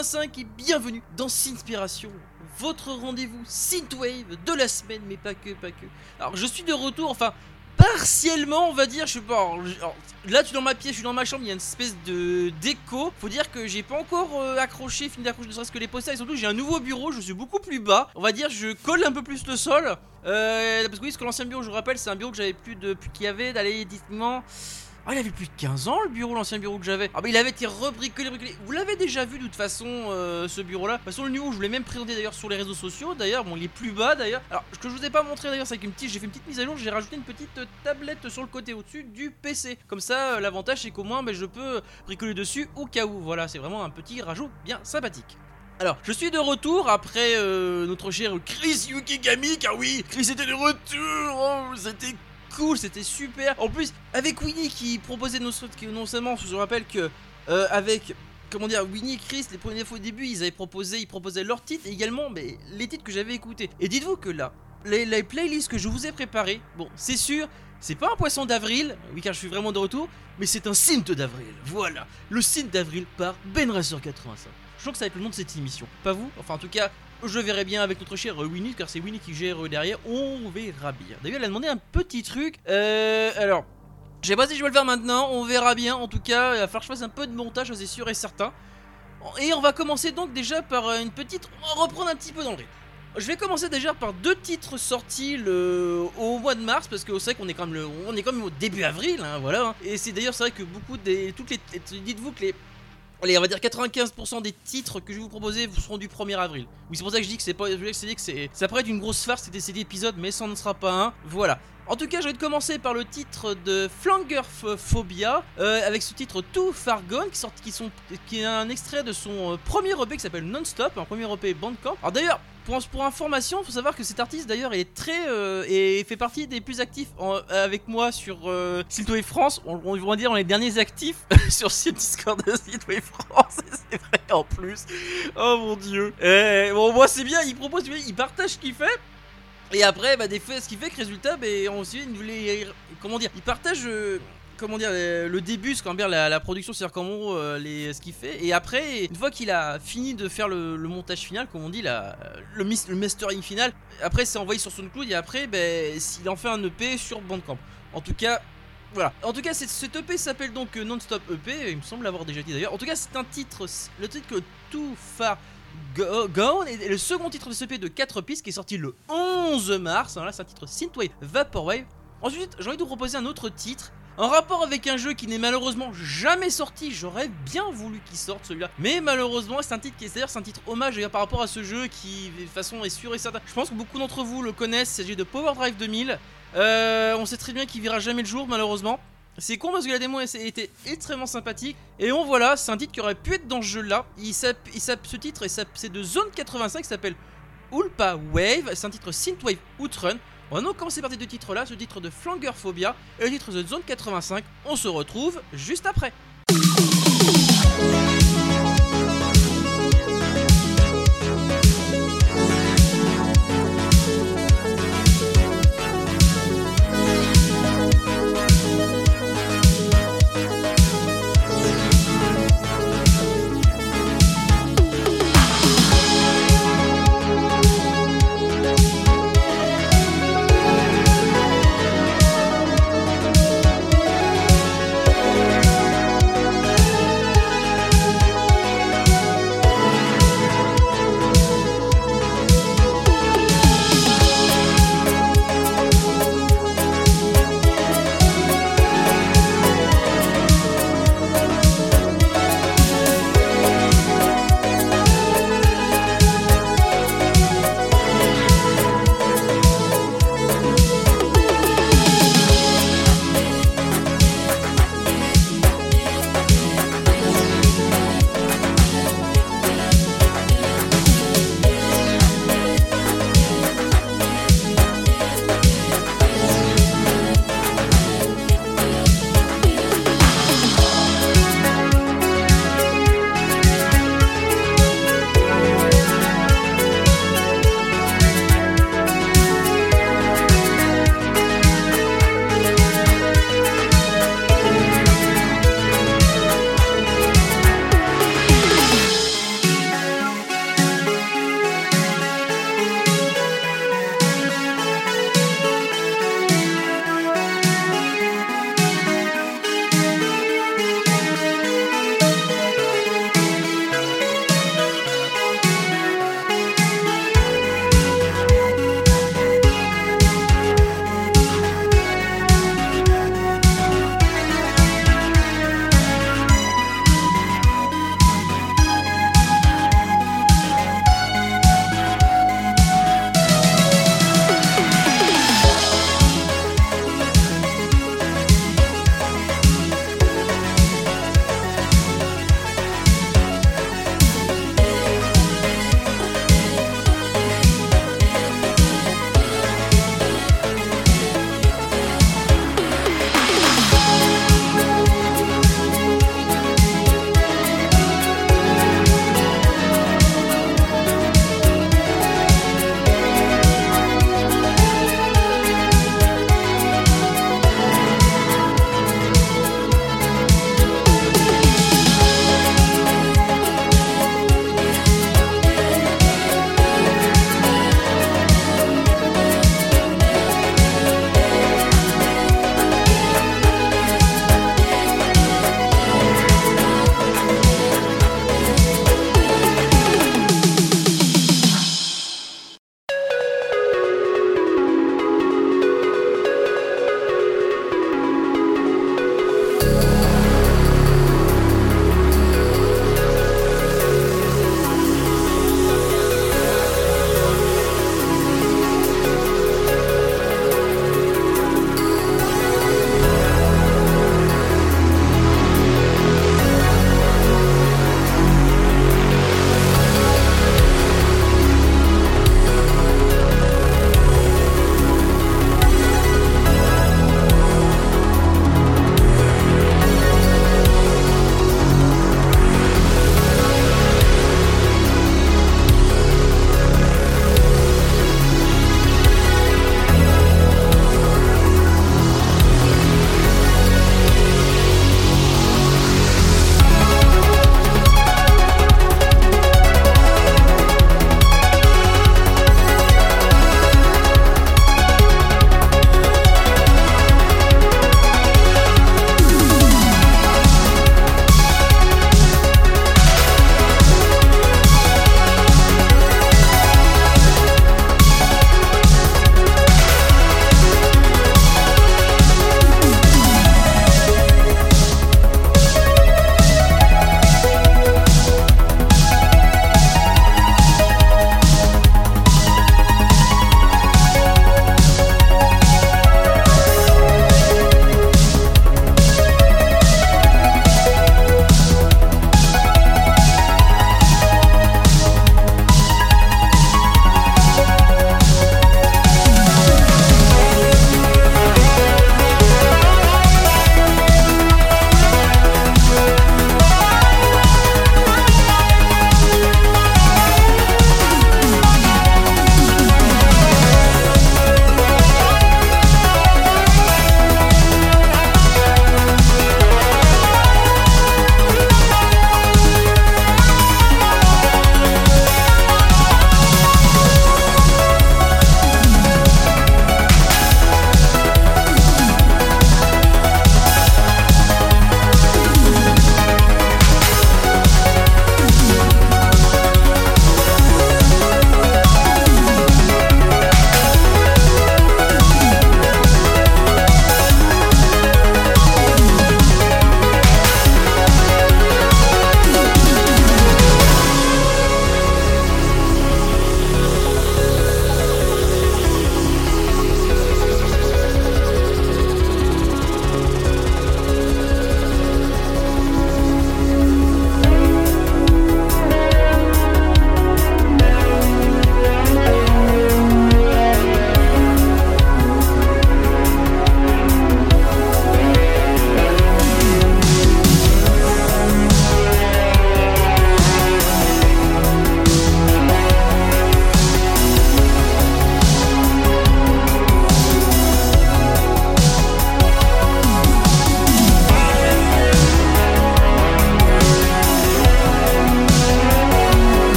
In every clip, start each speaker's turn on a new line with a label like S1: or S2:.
S1: Ben85 et bienvenue dans Sinspiration, votre rendez-vous Synthwave de la semaine, mais pas que, pas que. Alors je suis de retour, enfin partiellement on va dire, je sais pas, là tu es dans ma pièce, je suis dans ma chambre, il y a une espèce de déco, faut dire que j'ai pas encore euh, accroché, fini d'accrocher ne serait-ce que les posters, et surtout j'ai un nouveau bureau, je suis beaucoup plus bas, on va dire je colle un peu plus le sol, euh, parce que oui, parce que l'ancien bureau, je vous rappelle, c'est un bureau que j'avais plus de, plus qu'il y avait, d'aller. Ah, il avait plus de 15 ans le bureau, l'ancien bureau que j'avais. Ah, bah il avait été rebricolé, bricolé. Vous l'avez déjà vu de toute façon, euh, ce bureau-là. De toute façon, le nouveau, je vous l'ai même présenté d'ailleurs sur les réseaux sociaux. D'ailleurs, bon, il est plus bas d'ailleurs. Alors, ce que je vous ai pas montré d'ailleurs, c'est qu'une petite, j'ai fait une petite mise à jour. J'ai rajouté une petite euh, tablette sur le côté au-dessus du PC. Comme ça, euh, l'avantage, c'est qu'au moins, bah, je peux bricoler dessus au cas où. Voilà, c'est vraiment un petit rajout bien sympathique. Alors, je suis de retour après notre cher Chris Yukigami, car oui, Chris était de retour, oh, c'était cool, c'était super. En plus, avec Winnie qui proposait nos qui non seulement, je vous rappelle que euh, avec comment dire, Winnie et Chris, les premières fois au début, ils avaient proposé, ils proposaient leurs titres et également mais, les titres que j'avais écoutés. Et dites-vous que là, les, les playlists que je vous ai préparées, bon, c'est sûr, c'est pas un poisson d'avril, oui car je suis vraiment de retour, mais c'est un synth d'avril. Voilà, le synth d'avril par Ben Racer 85. Je crois que ça va être le nom de cette émission. Pas vous Enfin, en tout cas, je verrai bien avec notre cher Winnie, car c'est Winnie qui gère derrière. On verra bien. D'ailleurs, elle a demandé un petit truc. Euh, alors, je sais pas si je vais le faire maintenant. On verra bien. En tout cas, il va falloir que je fasse un peu de montage, c'est sûr et certain. Et on va commencer donc déjà par euh, une petite. On va reprendre un petit peu dans. Je vais commencer déjà par deux titres sortis le... au mois de mars parce que c'est vrai qu'on est quand même le... on est quand même au début avril hein, voilà hein. et c'est d'ailleurs c'est vrai que beaucoup des toutes les dites-vous que les Allez, on va dire 95% des titres que je vais vous proposer vous seront du 1er avril. Oui, c'est pour ça que je dis que c'est pas. Je voulais que c'est. Ça pourrait être une grosse farce cet épisode, mais ça ne sera pas un. Voilà. En tout cas, je vais commencer par le titre de Flangerphobia, euh, avec ce titre Too Far Gone, qui, sort, qui, sont, qui est un extrait de son euh, premier EP qui s'appelle Non-Stop, un premier EP Bandcamp. Alors d'ailleurs, pour, information, il faut savoir que cet artiste d'ailleurs est très euh, et fait partie des plus actifs avec moi sur euh, Synthwave France. On, on va dire on est les derniers actifs sur ce Discord de Synthwave France. et C'est vrai en plus. Oh mon dieu. Eh, bon moi c'est bien. Il propose, il partage ce qu'il fait. Et après, bah, des fois, ce qui fait que résultat, bah, ensuite, il voulait, comment dire, il partage, euh, comment dire, euh, le début, ce dire la, la production, c'est-à-dire comment euh, les, ce qu'il fait. Et après, une fois qu'il a fini de faire le, montage final, comme on dit, la, le, mastering final, après, c'est envoyé sur SoundCloud et après, ben, s'il en fait un EP sur Bandcamp. En tout cas. Voilà. En tout cas, cet EP s'appelle donc euh, Non-Stop EP. Il me semble l'avoir déjà dit d'ailleurs. En tout cas, c'est un titre, le titre que Too Far Go- Gone est le second titre de ce EP de 4 pistes qui est sorti le 11 mars. Alors là, c'est un titre Synthwave Vaporwave. Ensuite, j'ai envie de vous proposer un autre titre. En rapport avec un jeu qui n'est malheureusement jamais sorti, j'aurais bien voulu qu'il sorte celui-là. Mais malheureusement, c'est un titre qui est d'ailleurs un titre hommage par rapport à ce jeu qui de toute façon est sûr et certain. Je pense que beaucoup d'entre vous le connaissent, il s'agit de Power Drive 2000. Euh, on sait très bien qu'il verra jamais le jour malheureusement. C'est con parce que la démo était extrêmement sympathique. Et on voilà, c'est un titre qui aurait pu être dans ce jeu-là. Il il ce titre, c'est de Zone 85, qui s'appelle Ulpa Wave. C'est un titre Synthwave Outrun. On va donc commencer par ces deux titres-là, ce titre de Flangerphobia et le titre de Zone 85. On se retrouve juste après.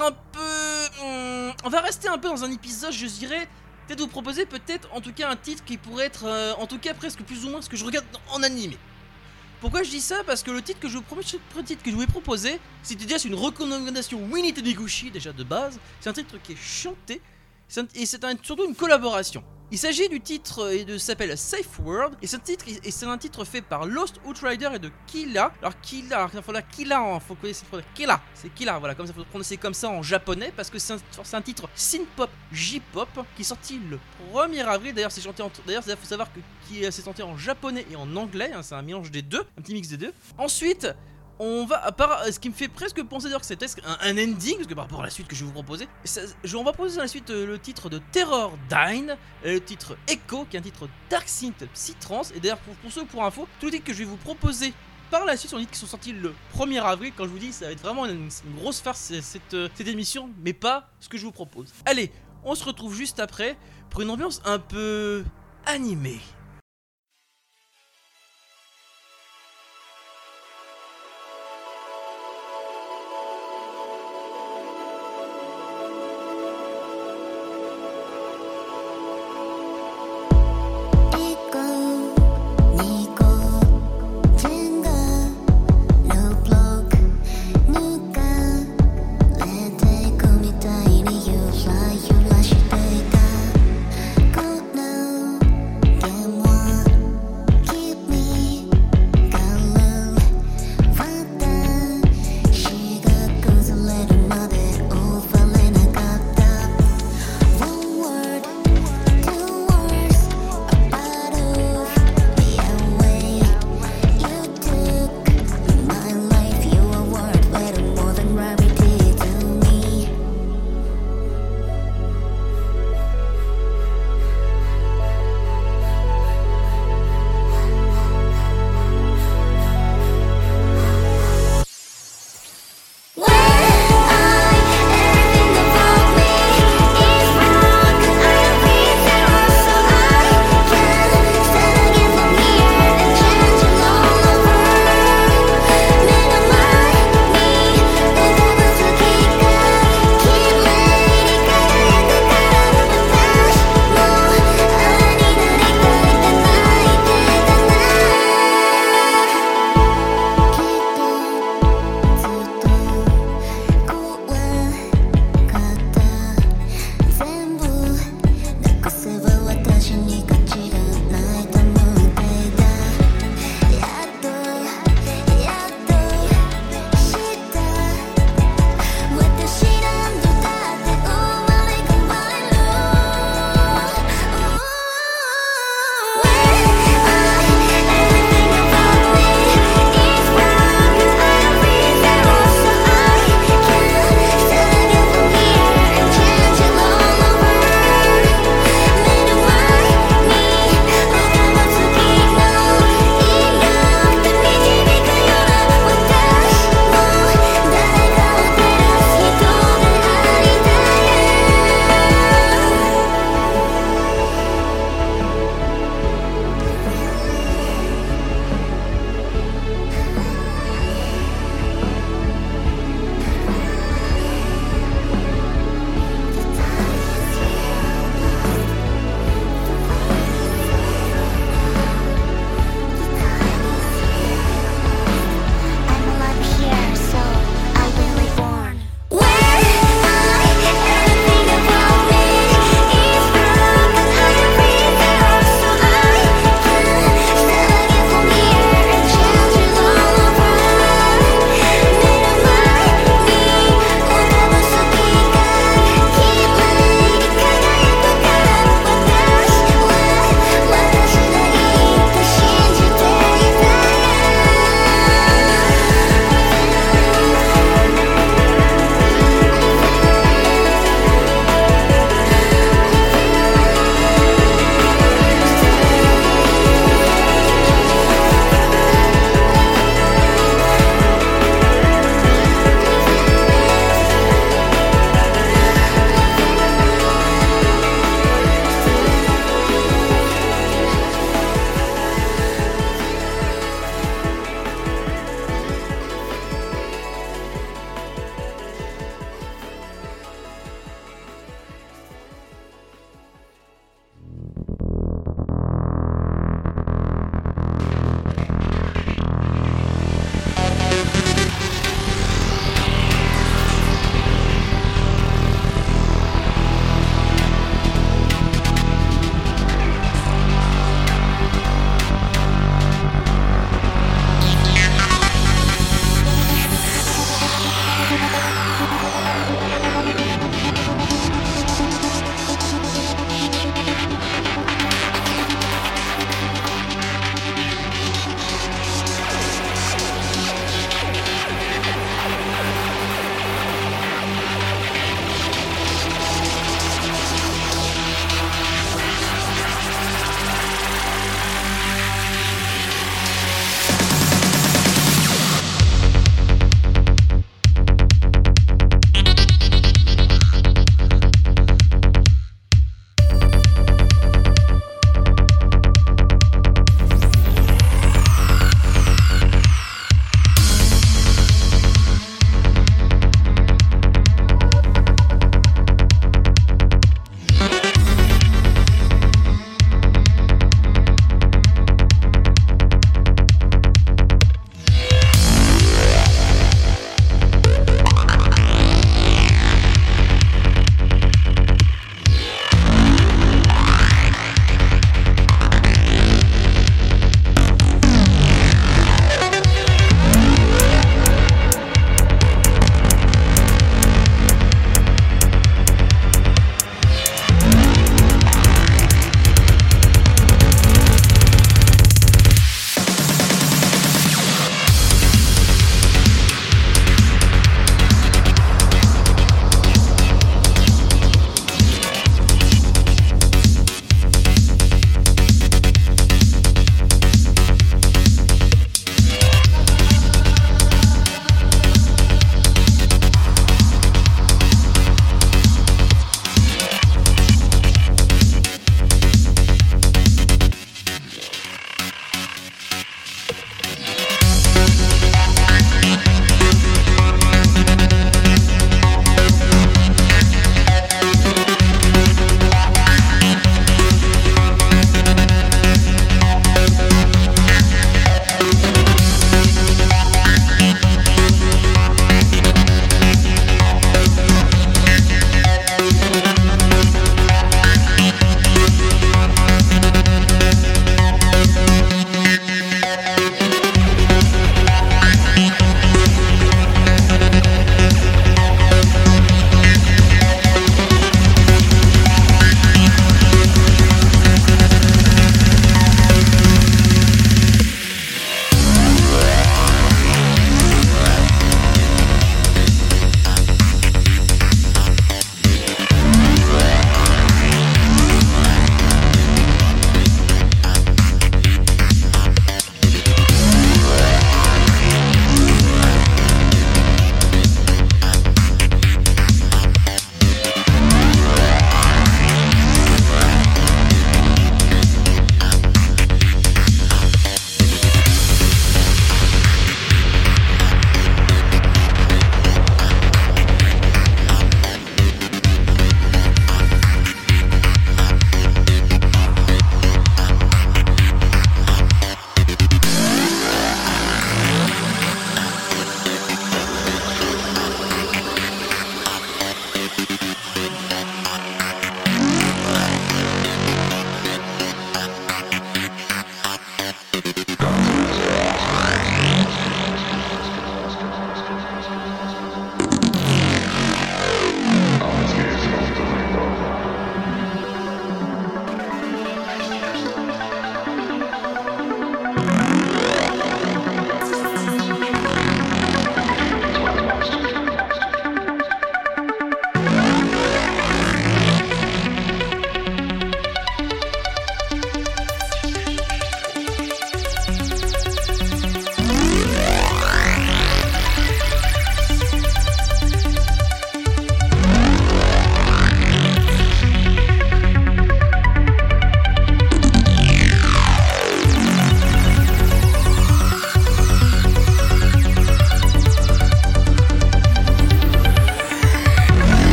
S1: Un peu... hmm, on va rester un peu dans un épisode, je dirais... Peut-être vous proposer peut-être en tout cas un titre qui pourrait être euh, en tout cas presque plus ou moins ce que je regarde en animé. Pourquoi je dis ça? Parce que le titre que je vous le titre que je vous ai proposé, c'était déjà une recommandation Winnie Taniguchi déjà de base. C'est un titre qui est chanté et c'est surtout une collaboration. Il s'agit du titre euh, et de s'appelle Safe World et c'est un titre et c'est un titre fait par Lost Outrider et de Killa. Alors Killa, alors il faut la Killa, en- faut connaître cette Killa, c'est Killa, voilà comme ça faut prononcer comme ça en japonais parce que c'est un, un titre synth-pop J-pop qui est sorti le 1er avril. D'ailleurs c'est chanté en d'ailleurs il faut savoir que qui est- c'est chanté en japonais et en anglais, hein, c'est un mélange des deux, un petit mix des deux. Ensuite on va, à part, ce qui me fait presque penser d'ailleurs que c'est un, ending, parce que par rapport à la suite que je vais vous proposer, ça- on va proposer la suite euh, le titre de Terror Dine, le titre Echo, qui est un titre Dark Synth Psytrance, et d'ailleurs pour, pour ceux pour info, tous les titres que je vais vous proposer par la suite sont des titres qui sont sortis le 1er avril, quand je vous dis ça va être vraiment une, grosse farce cette, cette, euh, cette émission, mais pas ce que je vous propose. Allez, on se retrouve juste après pour une ambiance un peu animée.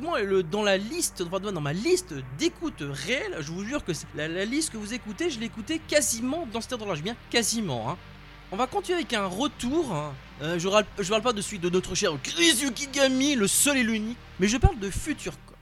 S2: Dans la liste, dans ma liste d'écoute réelle. Je vous jure que la, liste que vous écoutez, je l'ai écoutée quasiment dans cet ordre-là. Je bien quasiment. Hein. On va continuer avec un retour. Hein. Euh, je, parle, je parle pas de suite de notre cher Chris Yukigami, le seul et l'unique, mais je parle de Future Cop.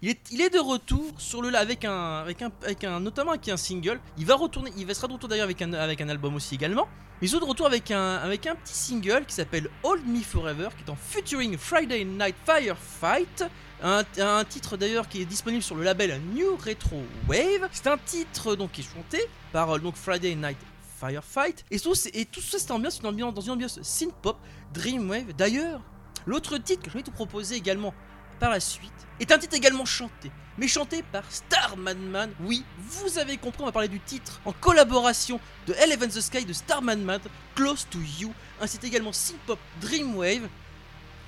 S2: Il est, de retour sur le avec avec un, notamment avec un single. Il va retourner, il sera de retour d'ailleurs avec un, album aussi également. Mais il sera de retour avec un, avec un petit single qui s'appelle Hold Me Forever, qui est en featuring Friday Night Firefight. Un, titre d'ailleurs qui est disponible sur le label New Retro Wave. C'est un titre donc qui est chanté par euh, donc Friday Night Firefight. Et tout, et tout ça, c'est ambiance, une ambiance, dans une ambiance synth-pop, Dreamwave. D'ailleurs, l'autre titre que je vais te proposer également par la suite est un titre également chanté, mais chanté par Starman Man. Oui, vous avez compris, on va parler du titre en collaboration de Eleven the Sky de Starman Man, Close to You, un titre également synth-pop Dreamwave,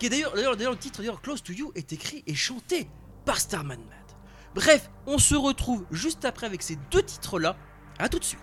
S2: qui d'ailleurs, le titre d'ailleurs Close to You est écrit et chanté par Starman Man. Bref, on se retrouve juste après avec ces deux titres-là. À tout de suite.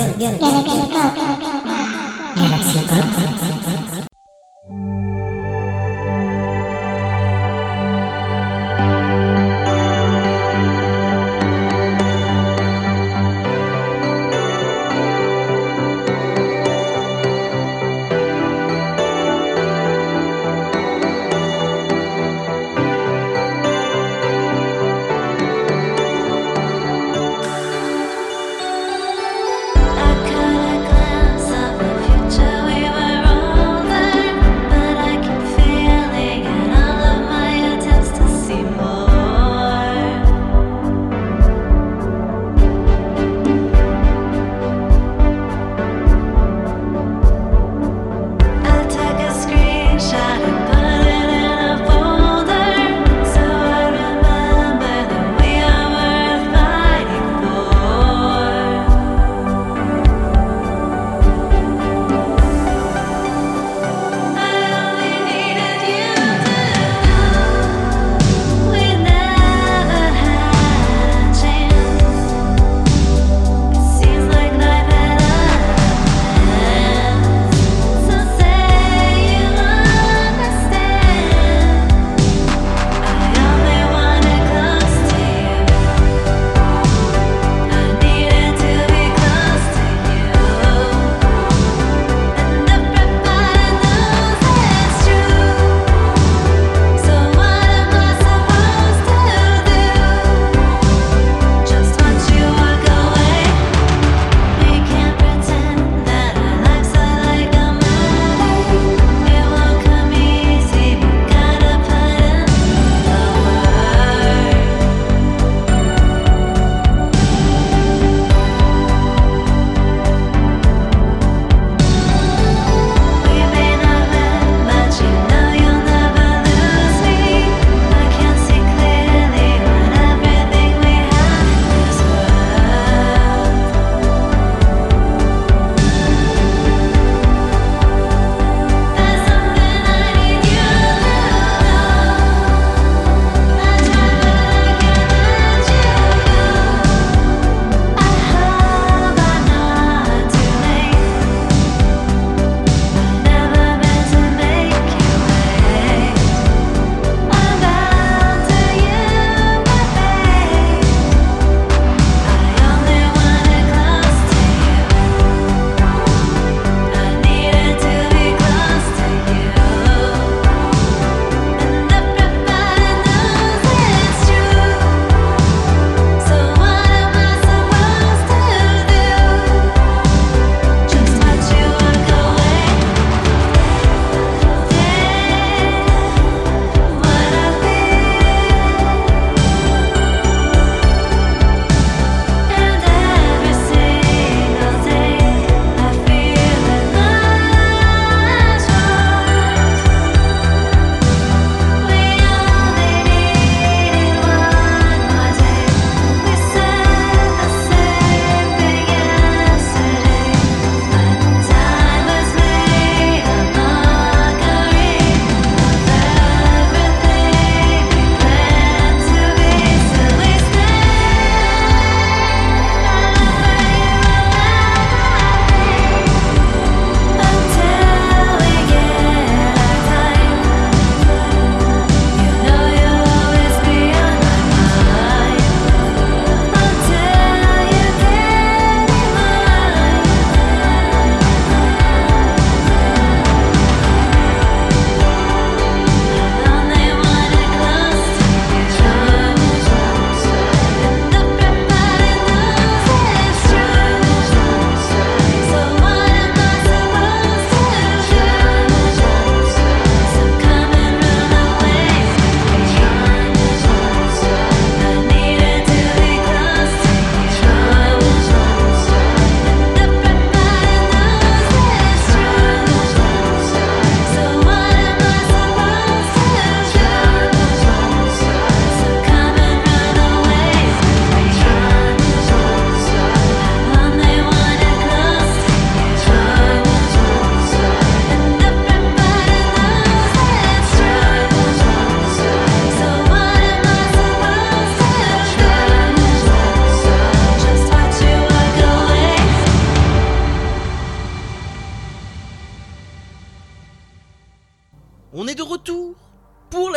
S3: Galaxy Pop.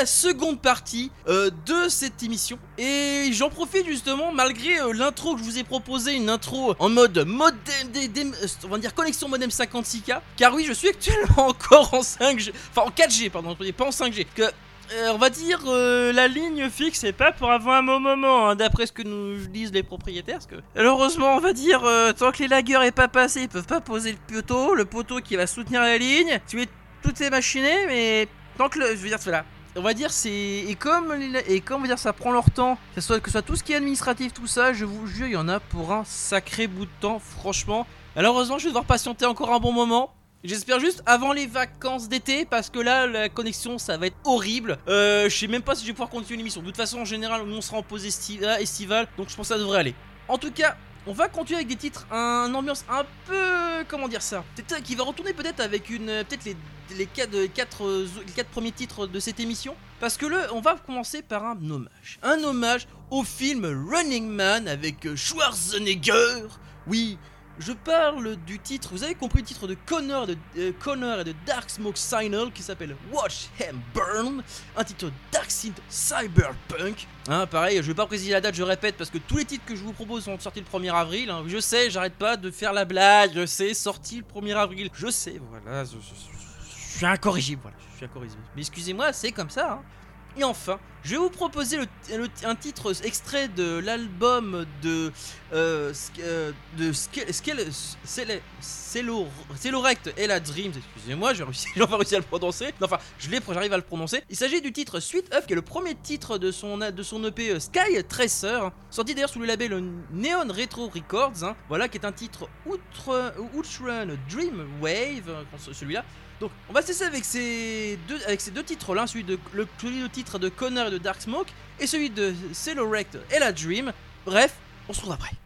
S1: Seconde partie euh, de cette émission. Et j'en profite justement, malgré euh, l'intro que je vous ai proposé, une intro en mode modem, des- euh, on va dire connexion modem 56K. Car oui, je suis actuellement encore en 5G, enfin en 4G, pardon, pas en 5G. Que, on va dire la ligne fixe est pas pour avoir un bon moment, hein, d'après ce que nous disent les propriétaires. Parce que malheureusement, on va dire, tant que les lagueurs est pas passé, ils peuvent pas poser le poteau, le poteau qui va soutenir la ligne. Tu mets tout est machiné, mais tant que je veux dire, voilà. On va dire c'est et comme et comme on va dire ça prend leur temps, que ce soit tout ce qui est administratif, tout ça, je vous jure, il y en a pour un sacré bout de temps, franchement. Malheureusement, je vais devoir patienter encore un bon moment. J'espère juste avant les vacances d'été parce que là la connexion ça va être horrible. Euh, je sais même pas si je vais pouvoir continuer l'émission. De toute façon en général on sera en pause euh, estivale donc je pense que ça devrait aller. En tout cas on va continuer avec des titres, un ambiance un peu comment dire ça, qui va retourner peut-être avec une euh, peut-être les quatre, quatre, euh, les quatre premiers titres de cette émission. Parce que le on va commencer par un hommage, un hommage au film Running Man avec euh, Schwarzenegger. Oui, je parle du titre, vous avez compris le titre de Connor, de, euh, Connor et de Dark Smoke Signal qui s'appelle Watch Him Burn, un titre Dark Synth Cyberpunk. Hein, pareil, je vais pas préciser la date, je répète, parce que tous les titres que je vous propose sont sortis le 1er avril. hein. Je sais, j'arrête pas de faire la blague, je sais, sorti le 1er avril. Je sais, voilà, je, suis incorrigible, voilà, je suis incorrigible. Mais excusez-moi, c'est comme ça. hein. Et enfin, je vais vous proposer un titre extrait de l'album de euh, euh, de Celorect et la Dreams, excusez-moi, j'ai enfin réussi à le prononcer. Non, Enfin, je l'ai, j'arrive à le prononcer. Il s'agit du titre Sweet Up, qui est le premier titre de son, de son EP euh, Sky Tracer, sorti d'ailleurs sous le label euh, Neon Retro Records. hein, voilà, qui est un titre Outrun Dream Wave, celui-là. Donc, on va se avec ces deux, ces deux titres-là, celui de le, titre de Connor et de Dark Smoke, et celui de Celorect et la Dream. Bref, on se retrouve après.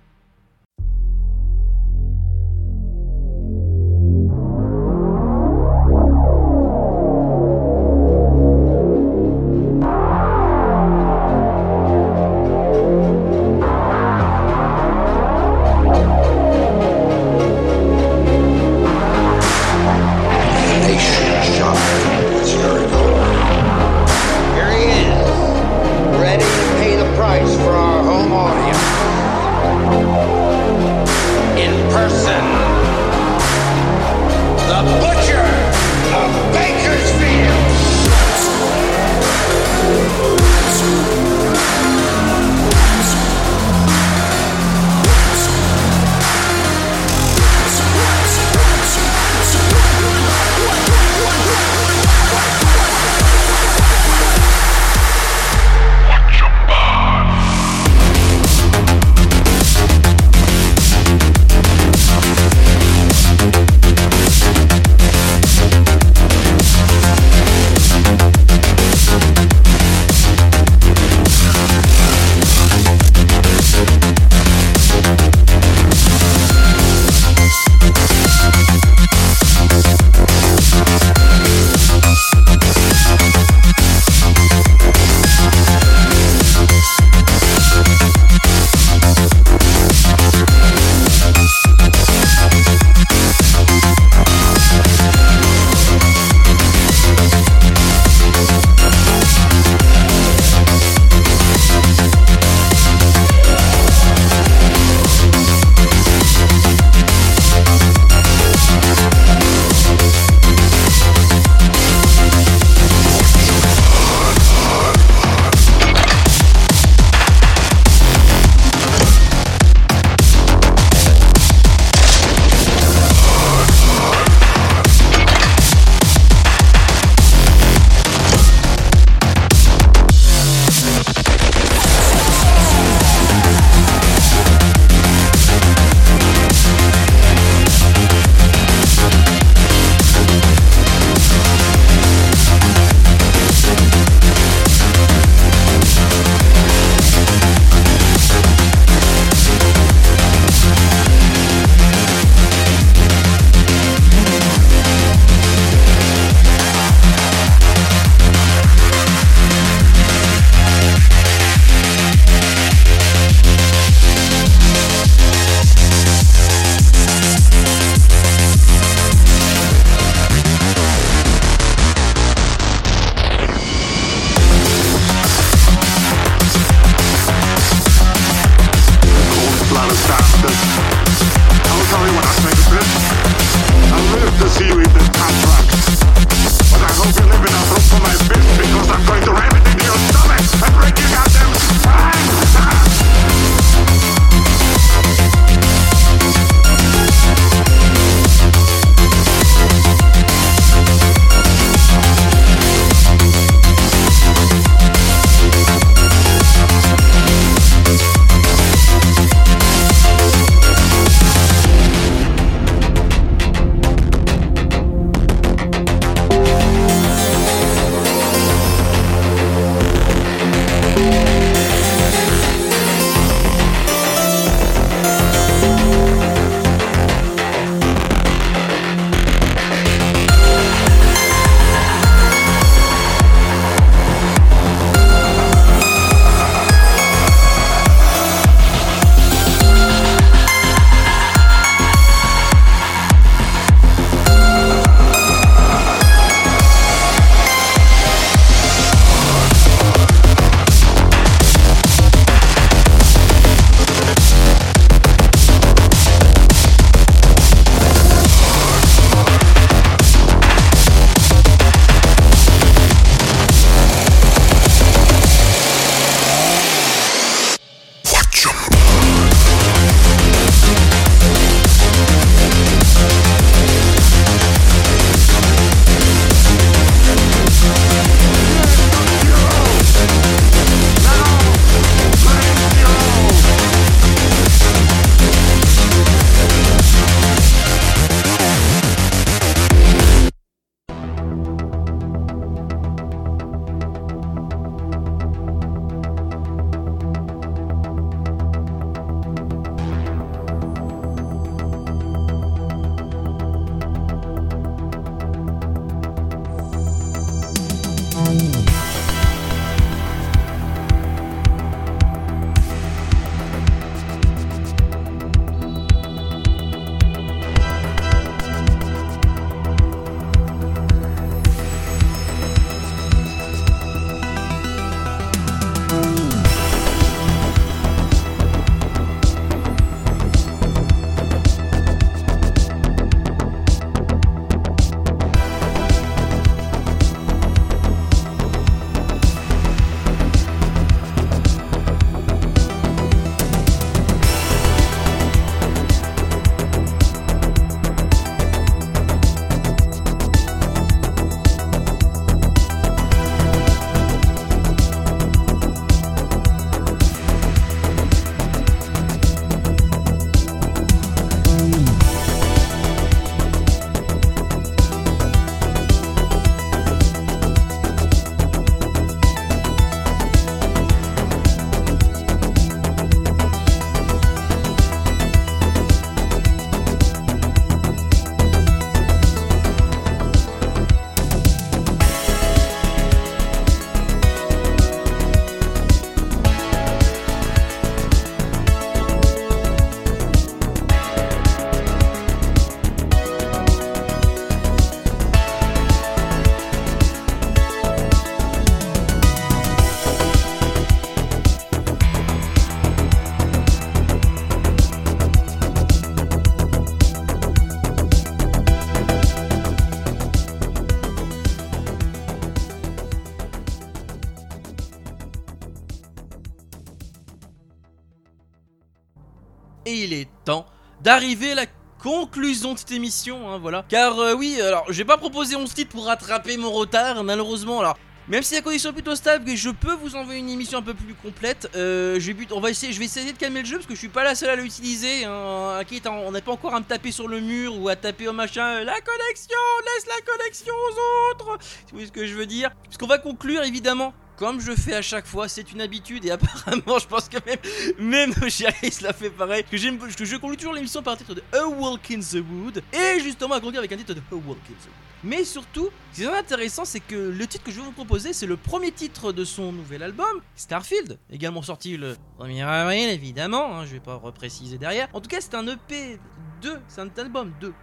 S1: D'arriver à la conclusion de cette émission, hein, voilà. Car euh, oui, alors je vais pas proposer 11 titres pour rattraper mon retard, malheureusement. Alors, même si la condition est plutôt stable, je peux vous envoyer une émission un peu plus complète. Euh, je, vais, on va essayer, je vais essayer de calmer le jeu parce que je suis pas la seule à l'utiliser. Hein, à- on n'est pas encore à me taper sur le mur ou à taper au machin. euh, La connexion, laisse la connexion aux autres. Vous voyez ce que je veux dire? Puisqu'on va conclure évidemment. Comme je fais à chaque fois, c'est une habitude et apparemment je pense que même, même Chéris l'a fait pareil. Que, je conclue toujours l'émission par un titre de A Walk in the Wood et justement à conclure avec un titre de A Walk in the Wood. Mais surtout, ce qui est intéressant, c'est que le titre que je vais vous proposer, c'est le premier titre de son nouvel album, Starfield, également sorti le 1er avril, évidemment, hein, je vais pas repréciser derrière. En tout cas, c'est un EP de, c'est un album de 10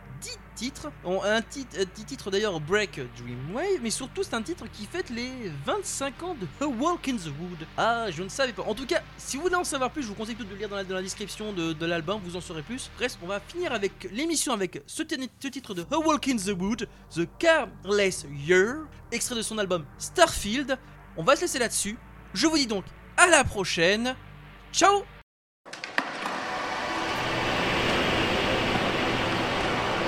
S1: titres. Un titre, petit titre d'ailleurs, Break Dreamwave, mais surtout c'est un titre qui fête les 25 ans de A Walk in the Wood. Ah, je ne savais pas. En tout cas, si vous voulez en savoir plus, je vous conseille plutôt de le lire dans la, description de, l'album, vous en saurez plus. Bref, on va finir avec l'émission avec ce titre de A Walk in the Wood, The Careless Year, extrait de son album Starfield. On va se laisser là-dessus. Je vous dis donc à la prochaine. Ciao